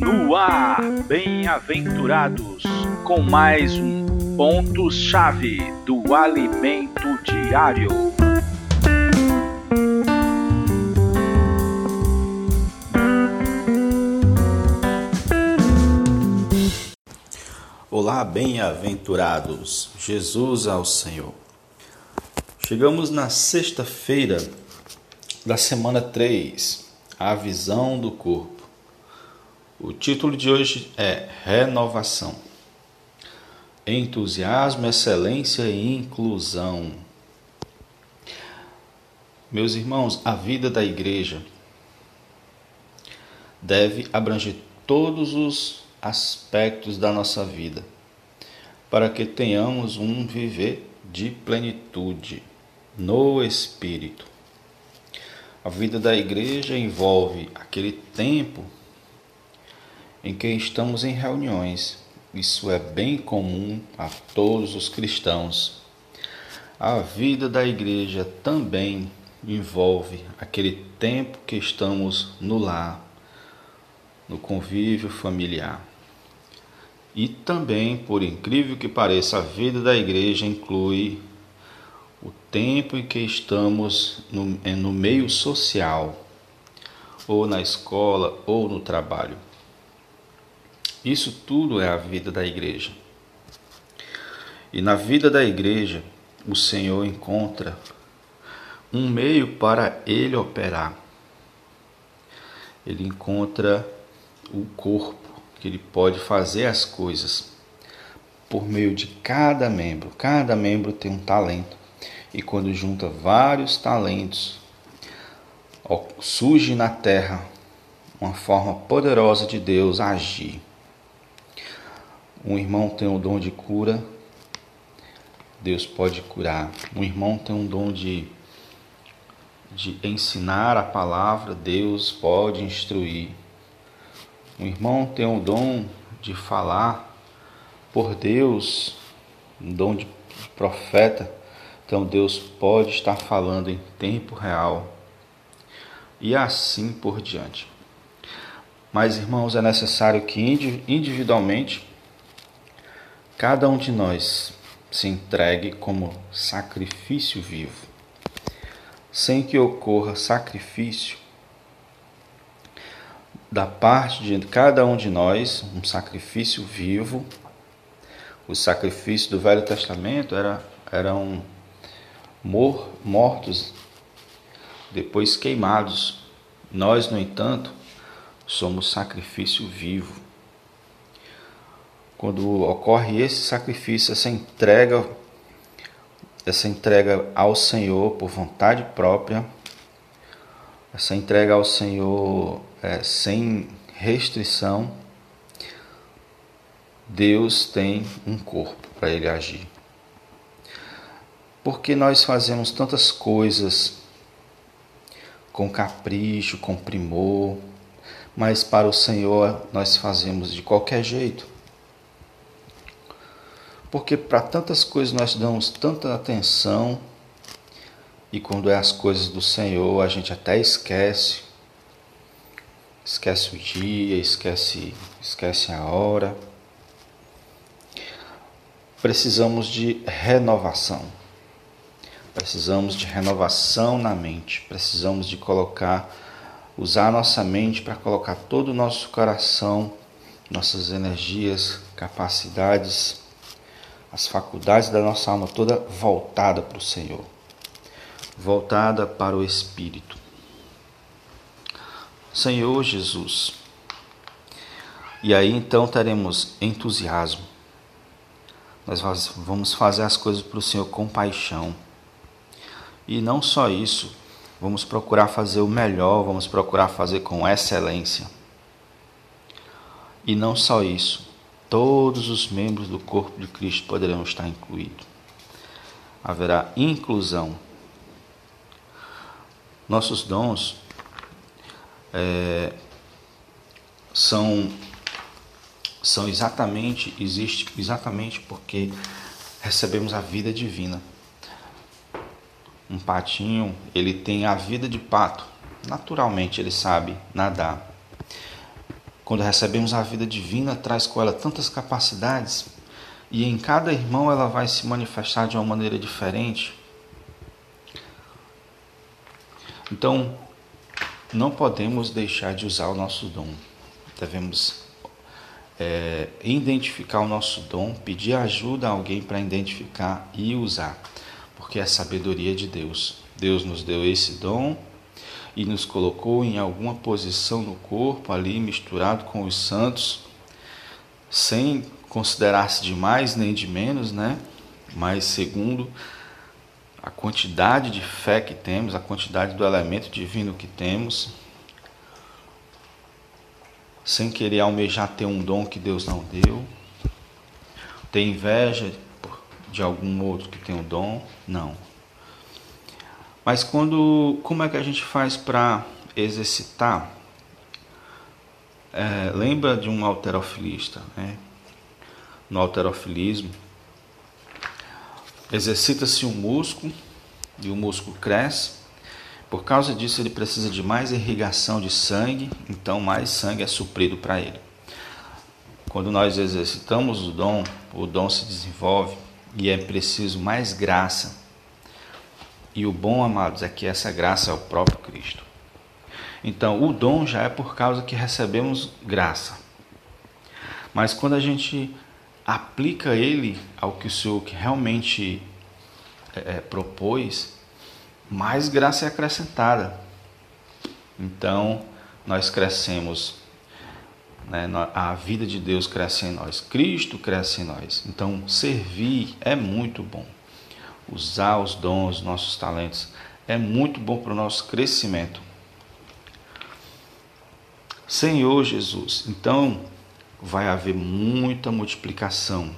No ar, bem-aventurados, com mais um ponto-chave do alimento diário. Olá, bem-aventurados, Jesus ao Senhor. Chegamos na sexta-feira da semana 3, a visão do corpo. O título de hoje é Renovação. Entusiasmo, excelência e inclusão. Meus irmãos, a vida da igreja deve abranger todos os aspectos da nossa vida, para que tenhamos um viver de plenitude no espírito. A vida da igreja envolve aquele tempo em que estamos em reuniões. Isso é bem comum a todos os cristãos. A vida da igreja também envolve aquele tempo que estamos no lar, no convívio familiar. E também, por incrível que pareça, a vida da igreja inclui o tempo em que estamos no, no meio social, ou na escola, ou no trabalho. Isso tudo é a vida da igreja. E na vida da igreja, o Senhor encontra um meio para ele operar. Ele encontra o corpo que ele pode fazer as coisas por meio de cada membro. Cada membro tem um talento. E quando junta vários talentos, surge na terra uma forma poderosa de Deus agir. Um irmão tem o dom de cura, Deus pode curar. Um irmão tem um dom de, de ensinar a palavra, Deus pode instruir. Um irmão tem o dom de falar por Deus, um dom de profeta, então Deus pode estar falando em tempo real e assim por diante. Mas, irmãos, é necessário que individualmente cada um de nós se entregue como sacrifício vivo. Sem que ocorra sacrifício, da parte de cada um de nós um sacrifício vivo. Os sacrifícios do Velho Testamento era, eram mor, mortos, depois queimados. Nós, no entanto, somos sacrifício vivo. Quando ocorre esse sacrifício, essa entrega, essa entrega ao Senhor por vontade própria, essa entrega ao Senhor é, sem restrição, Deus tem um corpo para ele agir. Porque nós fazemos tantas coisas com capricho, com primor, mas para o Senhor nós fazemos de qualquer jeito. Porque para tantas coisas nós damos tanta atenção e quando é as coisas do Senhor a gente até esquece esquece o dia, esquece, esquece a hora. Precisamos de renovação. Precisamos de renovação na mente. Precisamos de colocar, usar a nossa mente para colocar todo o nosso coração, nossas energias, capacidades, as faculdades da nossa alma toda voltada para o Senhor, voltada para o Espírito. Senhor Jesus. E aí então teremos entusiasmo. Nós vamos fazer as coisas para o Senhor com paixão. E não só isso, vamos procurar fazer o melhor, vamos procurar fazer com excelência. E não só isso, todos os membros do corpo de Cristo poderão estar incluídos. Haverá inclusão. Nossos dons é, são são exatamente existe exatamente porque recebemos a vida divina. Um patinho, ele tem a vida de pato. Naturalmente ele sabe nadar. quando recebemos a vida divina, traz com ela tantas capacidades e em cada irmão ela vai se manifestar de uma maneira diferente. Então, não podemos deixar de usar o nosso dom. Devemos é, identificar o nosso dom, pedir ajuda a alguém para identificar e usar, porque é a sabedoria de Deus. Deus nos deu esse dom e nos colocou em alguma posição no corpo ali misturado com os santos, sem considerar-se de mais nem de menos, né? Mas segundo a quantidade de fé que temos, a quantidade do elemento divino que temos, sem querer almejar ter um dom que Deus não deu, ter inveja de algum outro que tem um dom, não. Mas quando, como é que a gente faz para exercitar? É, lembra de um alterofilista, né? No alterofilismo, exercita-se um músculo e o músculo cresce por causa disso, ele precisa de mais irrigação de sangue, então mais sangue é suprido para ele. Quando nós exercitamos o dom, o dom se desenvolve e é preciso mais graça. E o bom, amados, é que essa graça é o próprio Cristo. Então, o dom já é por causa que recebemos graça. Mas quando a gente aplica ele ao que o Senhor realmente é, é propôs, mais graça é acrescentada. Então, nós crescemos, né, a vida de Deus cresce em nós, Cristo cresce em nós. Então, servir é muito bom. Usar os dons, nossos talentos, é muito bom para o nosso crescimento. Senhor Jesus, então vai haver muita multiplicação,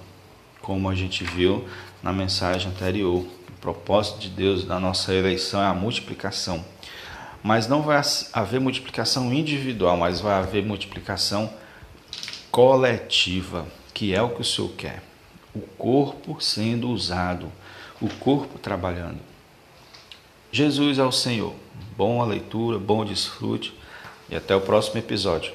como a gente viu na mensagem anterior propósito de Deus na nossa eleição é a multiplicação. Mas não vai haver multiplicação individual, mas vai haver multiplicação coletiva, que é o que o Senhor quer. O corpo sendo usado, o corpo trabalhando. Jesus é o Senhor. Boa leitura, bom desfrute e até o próximo episódio.